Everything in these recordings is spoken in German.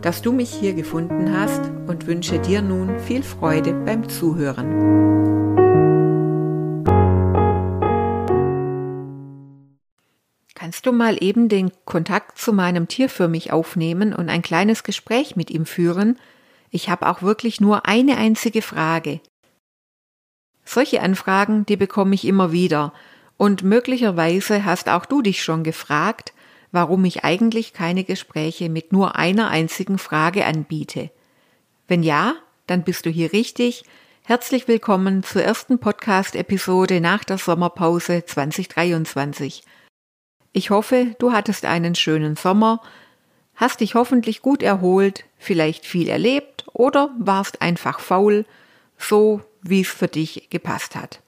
dass du mich hier gefunden hast und wünsche dir nun viel Freude beim Zuhören. Kannst du mal eben den Kontakt zu meinem Tier für mich aufnehmen und ein kleines Gespräch mit ihm führen? Ich habe auch wirklich nur eine einzige Frage. Solche Anfragen, die bekomme ich immer wieder, und möglicherweise hast auch du dich schon gefragt, warum ich eigentlich keine Gespräche mit nur einer einzigen Frage anbiete. Wenn ja, dann bist du hier richtig. Herzlich willkommen zur ersten Podcast-Episode nach der Sommerpause 2023. Ich hoffe, du hattest einen schönen Sommer, hast dich hoffentlich gut erholt, vielleicht viel erlebt oder warst einfach faul, so wie es für dich gepasst hat.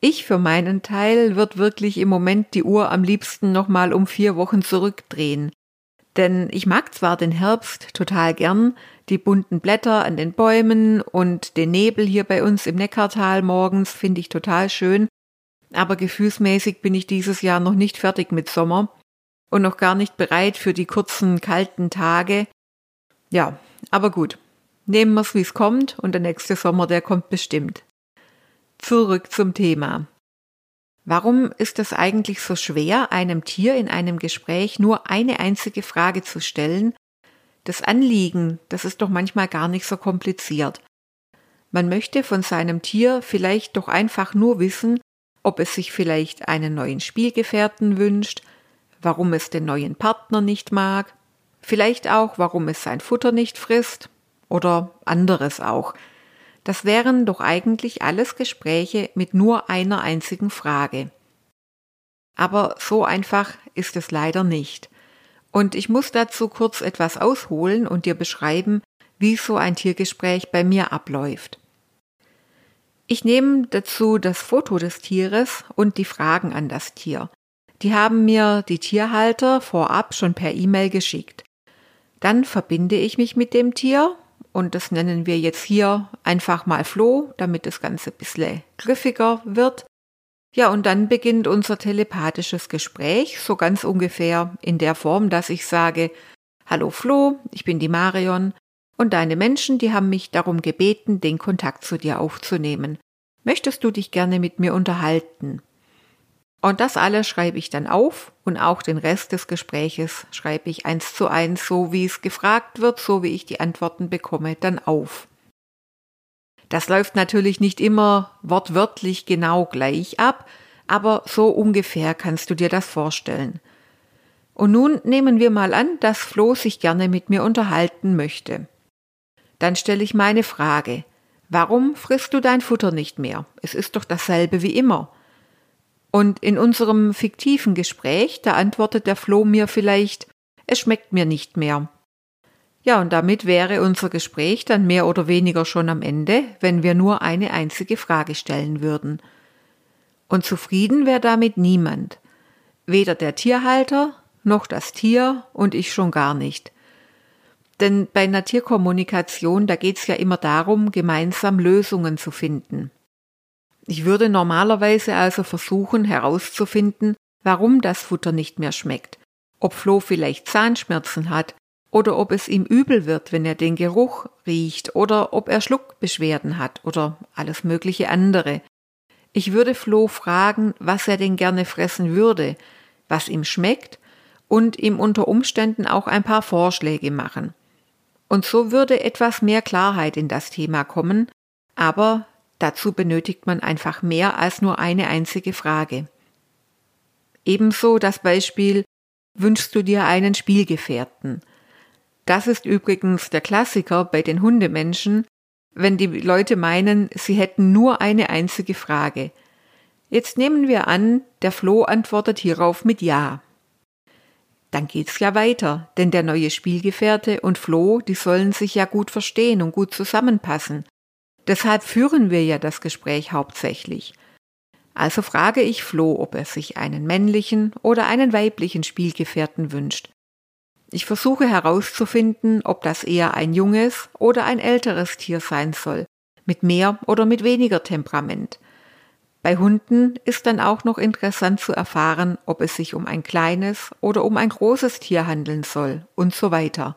Ich für meinen Teil wird wirklich im Moment die Uhr am liebsten nochmal um vier Wochen zurückdrehen. Denn ich mag zwar den Herbst total gern, die bunten Blätter an den Bäumen und den Nebel hier bei uns im Neckartal morgens finde ich total schön, aber gefühlsmäßig bin ich dieses Jahr noch nicht fertig mit Sommer und noch gar nicht bereit für die kurzen, kalten Tage. Ja, aber gut. Nehmen wir's, wie's kommt und der nächste Sommer, der kommt bestimmt. Zurück zum Thema. Warum ist es eigentlich so schwer, einem Tier in einem Gespräch nur eine einzige Frage zu stellen? Das Anliegen, das ist doch manchmal gar nicht so kompliziert. Man möchte von seinem Tier vielleicht doch einfach nur wissen, ob es sich vielleicht einen neuen Spielgefährten wünscht, warum es den neuen Partner nicht mag, vielleicht auch, warum es sein Futter nicht frisst oder anderes auch. Das wären doch eigentlich alles Gespräche mit nur einer einzigen Frage. Aber so einfach ist es leider nicht. Und ich muss dazu kurz etwas ausholen und dir beschreiben, wie so ein Tiergespräch bei mir abläuft. Ich nehme dazu das Foto des Tieres und die Fragen an das Tier. Die haben mir die Tierhalter vorab schon per E-Mail geschickt. Dann verbinde ich mich mit dem Tier und das nennen wir jetzt hier einfach mal Flo, damit das Ganze ein bisschen griffiger wird. Ja, und dann beginnt unser telepathisches Gespräch, so ganz ungefähr in der Form, dass ich sage, Hallo Flo, ich bin die Marion und deine Menschen, die haben mich darum gebeten, den Kontakt zu dir aufzunehmen. Möchtest du dich gerne mit mir unterhalten? Und das alles schreibe ich dann auf und auch den Rest des Gespräches schreibe ich eins zu eins, so wie es gefragt wird, so wie ich die Antworten bekomme, dann auf. Das läuft natürlich nicht immer wortwörtlich genau gleich ab, aber so ungefähr kannst du dir das vorstellen. Und nun nehmen wir mal an, dass Flo sich gerne mit mir unterhalten möchte. Dann stelle ich meine Frage. Warum frisst du dein Futter nicht mehr? Es ist doch dasselbe wie immer. Und in unserem fiktiven Gespräch, da antwortet der Floh mir vielleicht, es schmeckt mir nicht mehr. Ja, und damit wäre unser Gespräch dann mehr oder weniger schon am Ende, wenn wir nur eine einzige Frage stellen würden. Und zufrieden wäre damit niemand. Weder der Tierhalter, noch das Tier und ich schon gar nicht. Denn bei einer Tierkommunikation, da geht's ja immer darum, gemeinsam Lösungen zu finden. Ich würde normalerweise also versuchen herauszufinden, warum das Futter nicht mehr schmeckt, ob Flo vielleicht Zahnschmerzen hat oder ob es ihm übel wird, wenn er den Geruch riecht oder ob er Schluckbeschwerden hat oder alles mögliche andere. Ich würde Flo fragen, was er denn gerne fressen würde, was ihm schmeckt und ihm unter Umständen auch ein paar Vorschläge machen. Und so würde etwas mehr Klarheit in das Thema kommen, aber Dazu benötigt man einfach mehr als nur eine einzige Frage. Ebenso das Beispiel Wünschst du dir einen Spielgefährten? Das ist übrigens der Klassiker bei den Hundemenschen, wenn die Leute meinen, sie hätten nur eine einzige Frage. Jetzt nehmen wir an, der Floh antwortet hierauf mit Ja. Dann geht's ja weiter, denn der neue Spielgefährte und Floh, die sollen sich ja gut verstehen und gut zusammenpassen. Deshalb führen wir ja das Gespräch hauptsächlich. Also frage ich Flo, ob er sich einen männlichen oder einen weiblichen Spielgefährten wünscht. Ich versuche herauszufinden, ob das eher ein junges oder ein älteres Tier sein soll, mit mehr oder mit weniger Temperament. Bei Hunden ist dann auch noch interessant zu erfahren, ob es sich um ein kleines oder um ein großes Tier handeln soll und so weiter.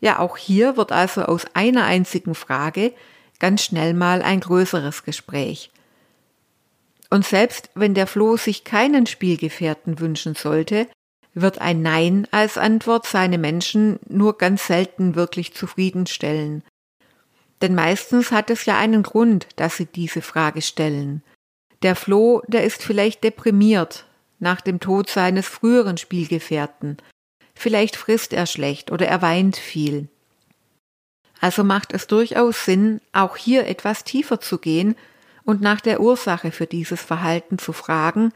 Ja, auch hier wird also aus einer einzigen Frage ganz schnell mal ein größeres Gespräch. Und selbst wenn der Floh sich keinen Spielgefährten wünschen sollte, wird ein Nein als Antwort seine Menschen nur ganz selten wirklich zufriedenstellen. Denn meistens hat es ja einen Grund, dass sie diese Frage stellen. Der Floh, der ist vielleicht deprimiert nach dem Tod seines früheren Spielgefährten. Vielleicht frisst er schlecht oder er weint viel. Also macht es durchaus Sinn, auch hier etwas tiefer zu gehen und nach der Ursache für dieses Verhalten zu fragen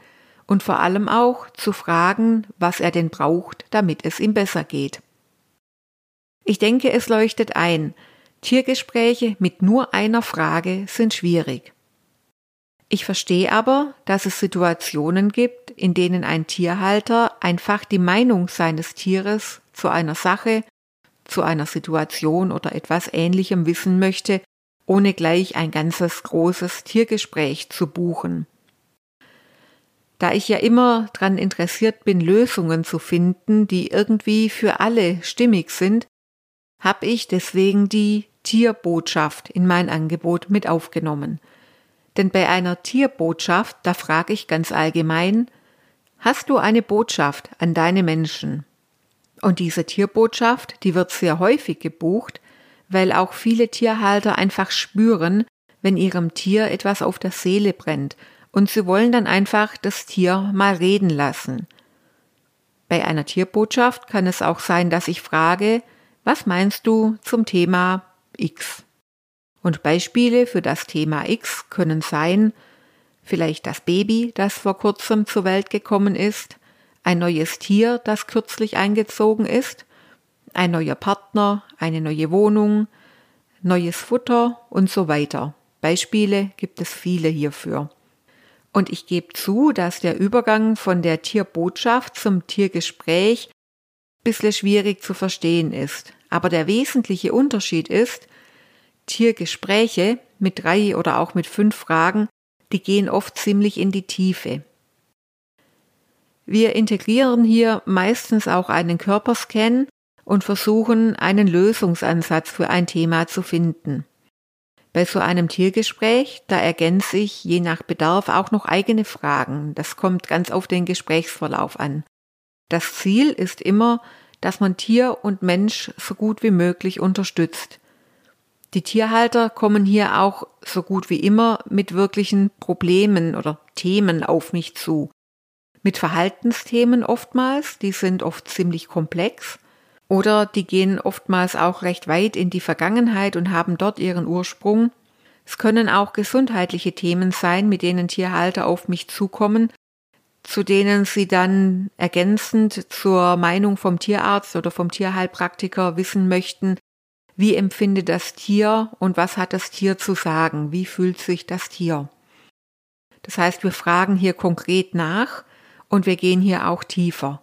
und vor allem auch zu fragen, was er denn braucht, damit es ihm besser geht. Ich denke, es leuchtet ein, Tiergespräche mit nur einer Frage sind schwierig. Ich verstehe aber, dass es Situationen gibt, in denen ein Tierhalter einfach die Meinung seines Tieres zu einer Sache, zu einer Situation oder etwas Ähnlichem wissen möchte ohne gleich ein ganzes großes Tiergespräch zu buchen. Da ich ja immer daran interessiert bin, Lösungen zu finden, die irgendwie für alle stimmig sind, habe ich deswegen die Tierbotschaft in mein Angebot mit aufgenommen. Denn bei einer Tierbotschaft, da frage ich ganz allgemein, hast du eine Botschaft an deine Menschen? Und diese Tierbotschaft, die wird sehr häufig gebucht, weil auch viele Tierhalter einfach spüren, wenn ihrem Tier etwas auf der Seele brennt und sie wollen dann einfach das Tier mal reden lassen. Bei einer Tierbotschaft kann es auch sein, dass ich frage, was meinst du zum Thema X? Und Beispiele für das Thema X können sein, vielleicht das Baby, das vor kurzem zur Welt gekommen ist, ein neues Tier, das kürzlich eingezogen ist, ein neuer Partner, eine neue Wohnung, neues Futter und so weiter. Beispiele gibt es viele hierfür. Und ich gebe zu, dass der Übergang von der Tierbotschaft zum Tiergespräch ein bisschen schwierig zu verstehen ist. Aber der wesentliche Unterschied ist, Tiergespräche mit drei oder auch mit fünf Fragen, die gehen oft ziemlich in die Tiefe. Wir integrieren hier meistens auch einen Körperscan und versuchen, einen Lösungsansatz für ein Thema zu finden. Bei so einem Tiergespräch, da ergänze ich je nach Bedarf auch noch eigene Fragen. Das kommt ganz auf den Gesprächsverlauf an. Das Ziel ist immer, dass man Tier und Mensch so gut wie möglich unterstützt. Die Tierhalter kommen hier auch so gut wie immer mit wirklichen Problemen oder Themen auf mich zu. Mit Verhaltensthemen oftmals, die sind oft ziemlich komplex oder die gehen oftmals auch recht weit in die Vergangenheit und haben dort ihren Ursprung. Es können auch gesundheitliche Themen sein, mit denen Tierhalter auf mich zukommen, zu denen sie dann ergänzend zur Meinung vom Tierarzt oder vom Tierheilpraktiker wissen möchten, wie empfindet das Tier und was hat das Tier zu sagen, wie fühlt sich das Tier. Das heißt, wir fragen hier konkret nach und wir gehen hier auch tiefer.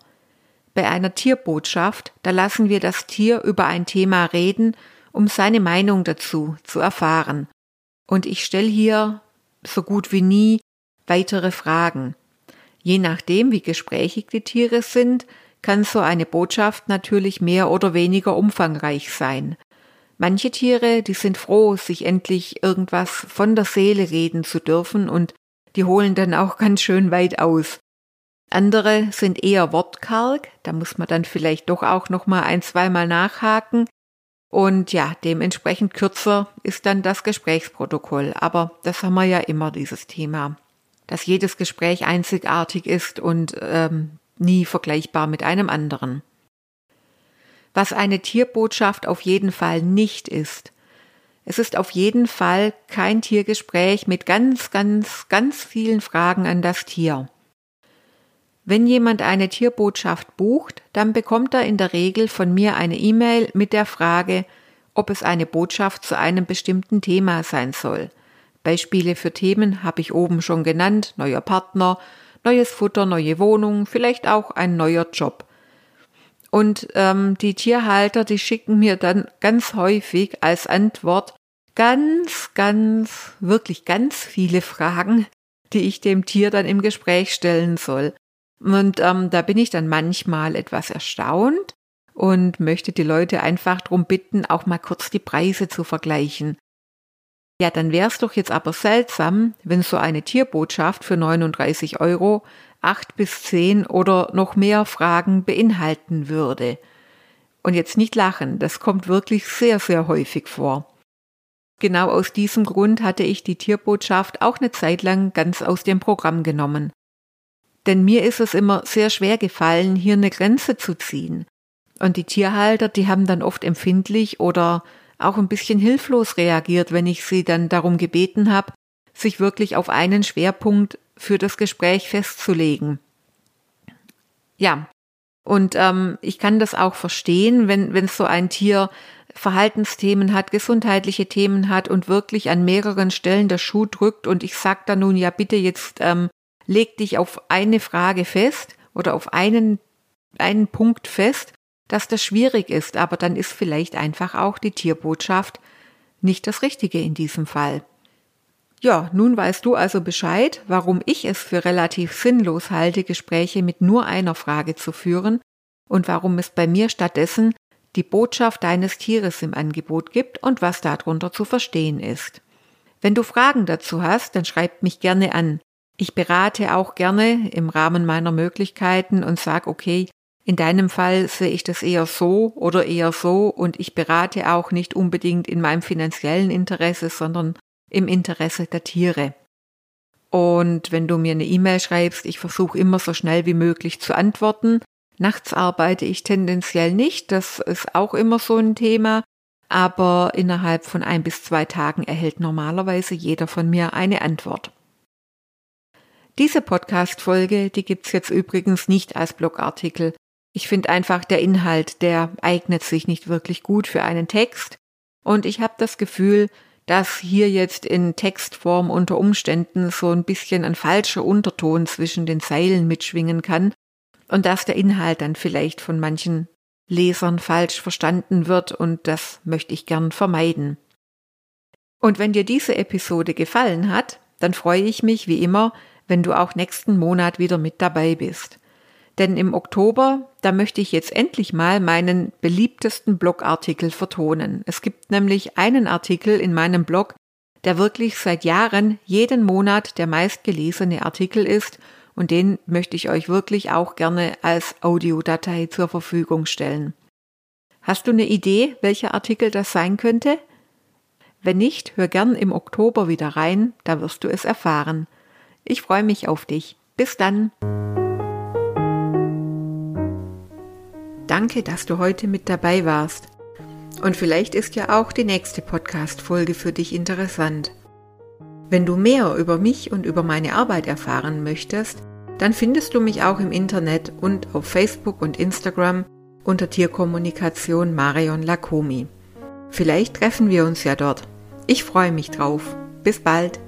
Bei einer Tierbotschaft, da lassen wir das Tier über ein Thema reden, um seine Meinung dazu zu erfahren. Und ich stelle hier so gut wie nie weitere Fragen. Je nachdem, wie gesprächig die Tiere sind, kann so eine Botschaft natürlich mehr oder weniger umfangreich sein. Manche Tiere, die sind froh, sich endlich irgendwas von der Seele reden zu dürfen und die holen dann auch ganz schön weit aus. Andere sind eher wortkarg, da muss man dann vielleicht doch auch noch mal ein, zweimal nachhaken. Und ja, dementsprechend kürzer ist dann das Gesprächsprotokoll. Aber das haben wir ja immer, dieses Thema. Dass jedes Gespräch einzigartig ist und ähm, nie vergleichbar mit einem anderen. Was eine Tierbotschaft auf jeden Fall nicht ist. Es ist auf jeden Fall kein Tiergespräch mit ganz, ganz, ganz vielen Fragen an das Tier. Wenn jemand eine Tierbotschaft bucht, dann bekommt er in der Regel von mir eine E-Mail mit der Frage, ob es eine Botschaft zu einem bestimmten Thema sein soll. Beispiele für Themen habe ich oben schon genannt, neuer Partner, neues Futter, neue Wohnung, vielleicht auch ein neuer Job. Und ähm, die Tierhalter, die schicken mir dann ganz häufig als Antwort ganz, ganz, wirklich ganz viele Fragen, die ich dem Tier dann im Gespräch stellen soll. Und ähm, da bin ich dann manchmal etwas erstaunt und möchte die Leute einfach darum bitten, auch mal kurz die Preise zu vergleichen. Ja, dann wäre es doch jetzt aber seltsam, wenn so eine Tierbotschaft für 39 Euro acht bis zehn oder noch mehr Fragen beinhalten würde. Und jetzt nicht lachen, das kommt wirklich sehr, sehr häufig vor. Genau aus diesem Grund hatte ich die Tierbotschaft auch eine Zeit lang ganz aus dem Programm genommen. Denn mir ist es immer sehr schwer gefallen, hier eine Grenze zu ziehen. Und die Tierhalter, die haben dann oft empfindlich oder auch ein bisschen hilflos reagiert, wenn ich sie dann darum gebeten habe, sich wirklich auf einen Schwerpunkt für das Gespräch festzulegen. Ja, und ähm, ich kann das auch verstehen, wenn, wenn so ein Tier Verhaltensthemen hat, gesundheitliche Themen hat und wirklich an mehreren Stellen der Schuh drückt und ich sage da nun, ja bitte jetzt ähm, leg dich auf eine Frage fest oder auf einen, einen Punkt fest, dass das schwierig ist, aber dann ist vielleicht einfach auch die Tierbotschaft nicht das Richtige in diesem Fall. Ja, nun weißt du also Bescheid, warum ich es für relativ sinnlos halte, Gespräche mit nur einer Frage zu führen und warum es bei mir stattdessen die Botschaft deines Tieres im Angebot gibt und was darunter zu verstehen ist. Wenn du Fragen dazu hast, dann schreib mich gerne an. Ich berate auch gerne im Rahmen meiner Möglichkeiten und sag, okay, in deinem Fall sehe ich das eher so oder eher so und ich berate auch nicht unbedingt in meinem finanziellen Interesse, sondern im Interesse der Tiere. Und wenn du mir eine E-Mail schreibst, ich versuche immer so schnell wie möglich zu antworten. Nachts arbeite ich tendenziell nicht, das ist auch immer so ein Thema, aber innerhalb von ein bis zwei Tagen erhält normalerweise jeder von mir eine Antwort. Diese Podcast-Folge, die gibt's jetzt übrigens nicht als Blogartikel. Ich finde einfach, der Inhalt, der eignet sich nicht wirklich gut für einen Text. Und ich habe das Gefühl, dass hier jetzt in Textform unter Umständen so ein bisschen ein falscher Unterton zwischen den Zeilen mitschwingen kann und dass der Inhalt dann vielleicht von manchen Lesern falsch verstanden wird und das möchte ich gern vermeiden. Und wenn dir diese Episode gefallen hat, dann freue ich mich wie immer, wenn du auch nächsten Monat wieder mit dabei bist. Denn im Oktober, da möchte ich jetzt endlich mal meinen beliebtesten Blogartikel vertonen. Es gibt nämlich einen Artikel in meinem Blog, der wirklich seit Jahren jeden Monat der meistgelesene Artikel ist und den möchte ich euch wirklich auch gerne als Audiodatei zur Verfügung stellen. Hast du eine Idee, welcher Artikel das sein könnte? Wenn nicht, hör gern im Oktober wieder rein, da wirst du es erfahren. Ich freue mich auf dich. Bis dann. Danke, dass du heute mit dabei warst. Und vielleicht ist ja auch die nächste Podcast-Folge für dich interessant. Wenn du mehr über mich und über meine Arbeit erfahren möchtest, dann findest du mich auch im Internet und auf Facebook und Instagram unter Tierkommunikation Marion Lakomi. Vielleicht treffen wir uns ja dort. Ich freue mich drauf. Bis bald.